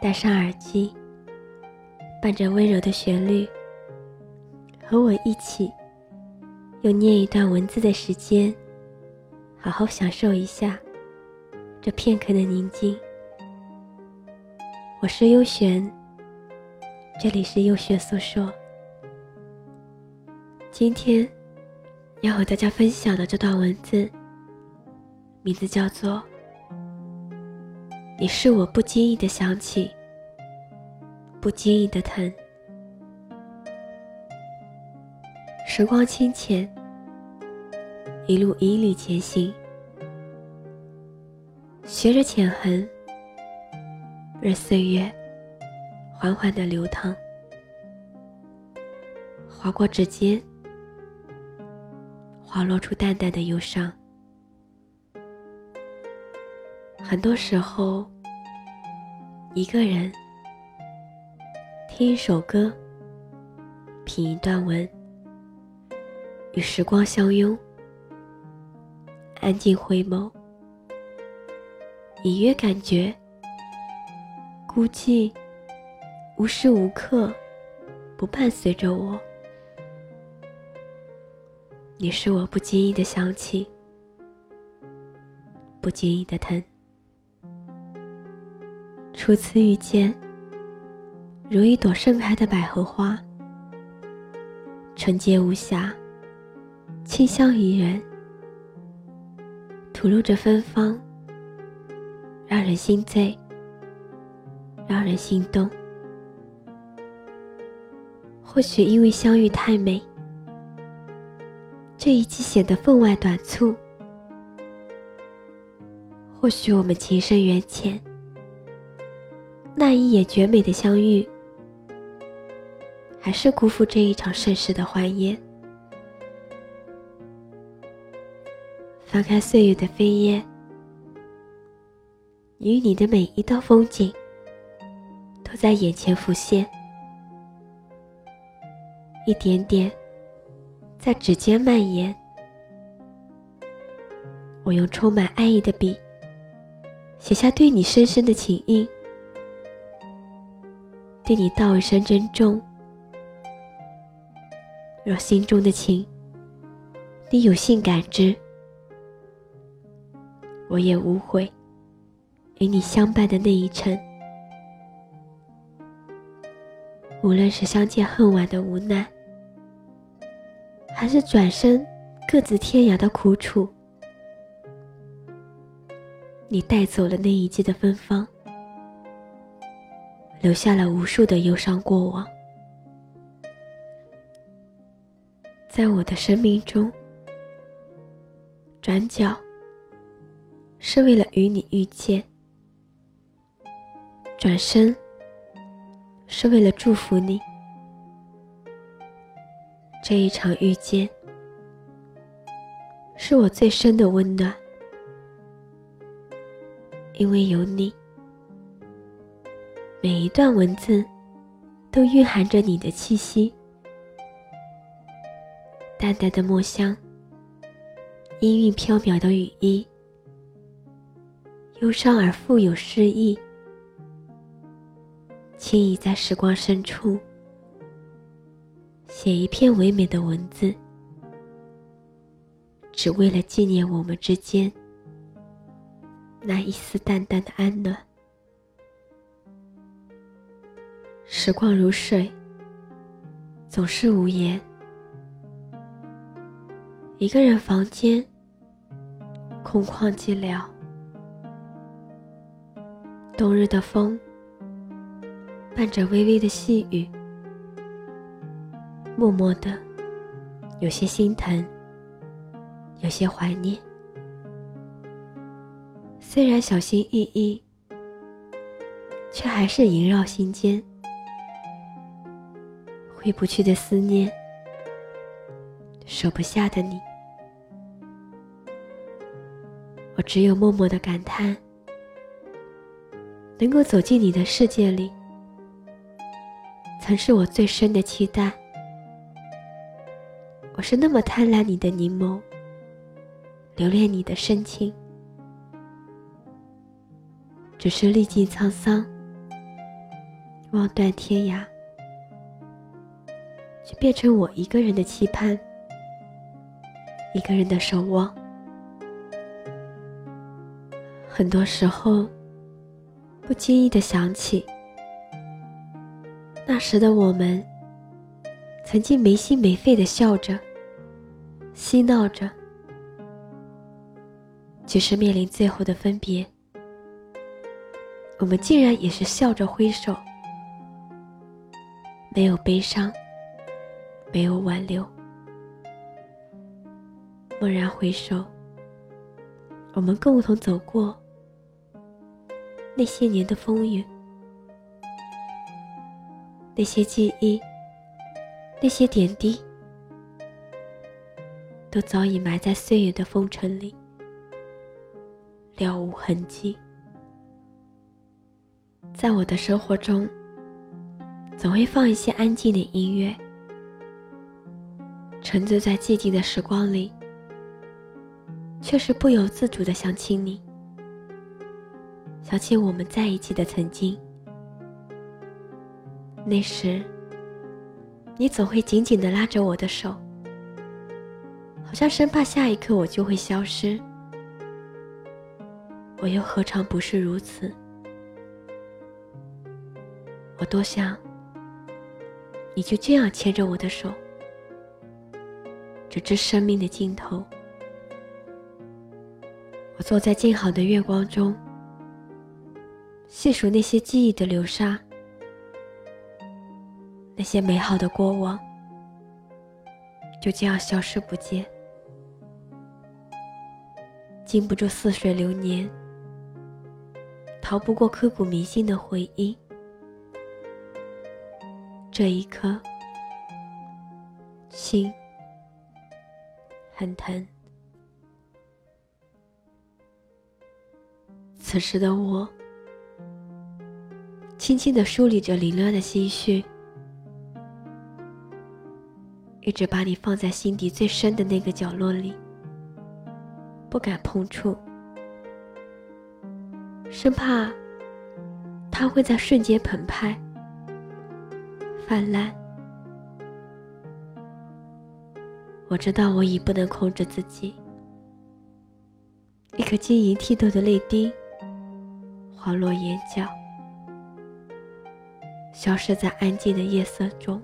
戴上耳机，伴着温柔的旋律，和我一起用念一段文字的时间，好好享受一下这片刻的宁静。我是优璇，这里是优璇诉说。今天。要和大家分享的这段文字，名字叫做“你是我不经意的想起，不经意的疼”。时光清浅，一路以礼前行，学着浅痕，任岁月缓缓的流淌，划过指尖。滑落出淡淡的忧伤。很多时候，一个人听一首歌，品一段文，与时光相拥，安静回眸，隐约感觉，孤寂无时无刻不伴随着我。你是我不经意的想起，不经意的疼。初次遇见，如一朵盛开的百合花，纯洁无瑕，清香宜人，吐露着芬芳，让人心醉，让人心动。或许因为相遇太美。这一季显得分外短促。或许我们情深缘浅，那一眼绝美的相遇，还是辜负这一场盛世的欢宴。翻开岁月的飞页，与你的每一道风景，都在眼前浮现，一点点。在指尖蔓延，我用充满爱意的笔写下对你深深的情意，对你道一声珍重。若心中的情，你有幸感知，我也无悔与你相伴的那一程。无论是相见恨晚的无奈。还是转身各自天涯的苦楚，你带走了那一季的芬芳，留下了无数的忧伤过往。在我的生命中，转角是为了与你遇见，转身是为了祝福你。这一场遇见，是我最深的温暖，因为有你，每一段文字都蕴含着你的气息，淡淡的墨香，氤氲飘渺的羽衣，忧伤而富有诗意，轻易在时光深处。写一篇唯美的文字，只为了纪念我们之间那一丝淡淡的安暖。时光如水，总是无言。一个人房间，空旷寂寥。冬日的风，伴着微微的细雨。默默的，有些心疼，有些怀念。虽然小心翼翼，却还是萦绕心间。挥不去的思念，舍不下的你，我只有默默的感叹：能够走进你的世界里，曾是我最深的期待。我是那么贪婪你的凝眸，留恋你的深情，只是历尽沧桑，望断天涯。就变成我一个人的期盼，一个人的守望。很多时候，不经意的想起那时的我们，曾经没心没肺的笑着、嬉闹着，即使面临最后的分别，我们竟然也是笑着挥手，没有悲伤。没有挽留。蓦然回首，我们共同走过那些年的风雨，那些记忆，那些点滴，都早已埋在岁月的风尘里，了无痕迹。在我的生活中，总会放一些安静的音乐。沉醉在寂静的时光里，却是不由自主的想起你，想起我们在一起的曾经。那时，你总会紧紧的拉着我的手，好像生怕下一刻我就会消失。我又何尝不是如此？我多想，你就这样牵着我的手。至生命的尽头，我坐在静好的月光中，细数那些记忆的流沙，那些美好的过往，就这样消失不见，经不住似水流年，逃不过刻骨铭心的回忆。这一刻，心。很疼。此时的我，轻轻的梳理着凌乱的心绪，一直把你放在心底最深的那个角落里，不敢碰触，生怕它会在瞬间澎湃、泛滥。我知道我已不能控制自己，一颗晶莹剔透的泪滴滑落眼角，消失在安静的夜色中。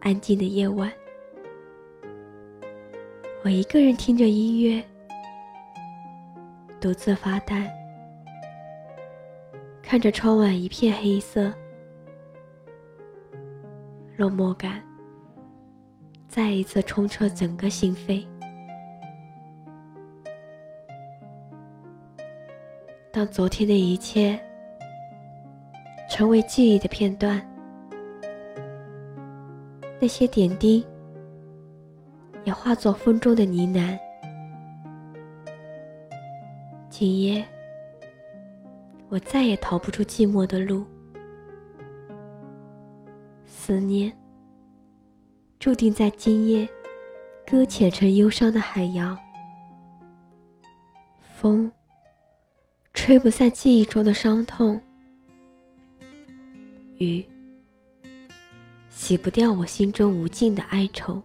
安静的夜晚，我一个人听着音乐，独自发呆，看着窗外一片黑色。落寞感再一次冲彻整个心扉。当昨天的一切成为记忆的片段，那些点滴也化作风中的呢喃。今夜，我再也逃不出寂寞的路。思念注定在今夜搁浅成忧伤的海洋，风吹不散记忆中的伤痛，雨洗不掉我心中无尽的哀愁。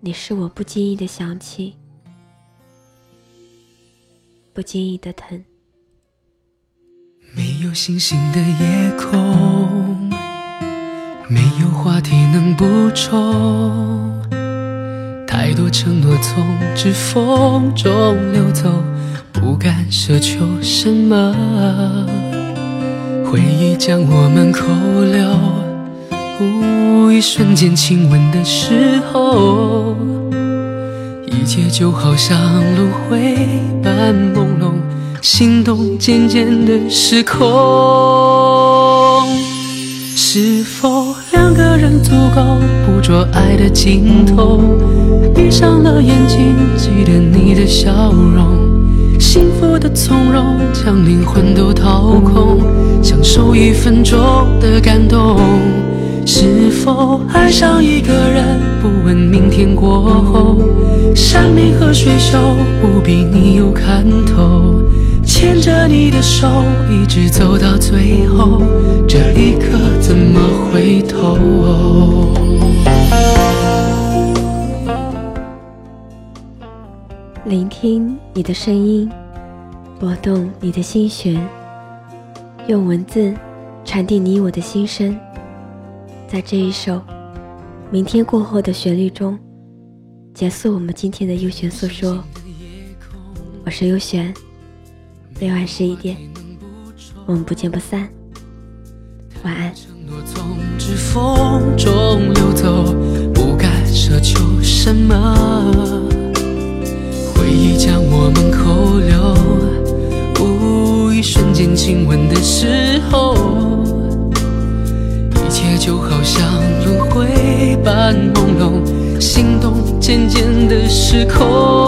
你是我不经意的想起，不经意的疼。没有星星的夜空，没有话题能补充。太多承诺从指缝中流走，不敢奢求什么。回忆将我们扣留，一瞬间亲吻的时候，一切就好像轮回般朦胧。心动渐渐的失控。是否两个人足够捕捉爱的尽头？闭上了眼睛，记得你的笑容，幸福的从容，将灵魂都掏空，享受一分钟的感动。是否爱上一个人，不问明天过后，山明和水秀，不比你有看头。牵着你的手，一直走到最后，这一刻怎么回头？聆听你的声音，拨动你的心弦，用文字传递你我的心声。在这一首《明天过后》的旋律中，结束我们今天的优选诉说。我是优璇，每晚十一点，我们不见不散。晚安。承诺从指缝中流走，不敢奢求什么。回忆将我们扣留，无一瞬间亲吻的时候。一切就好像轮回般朦胧，心动渐渐的失控。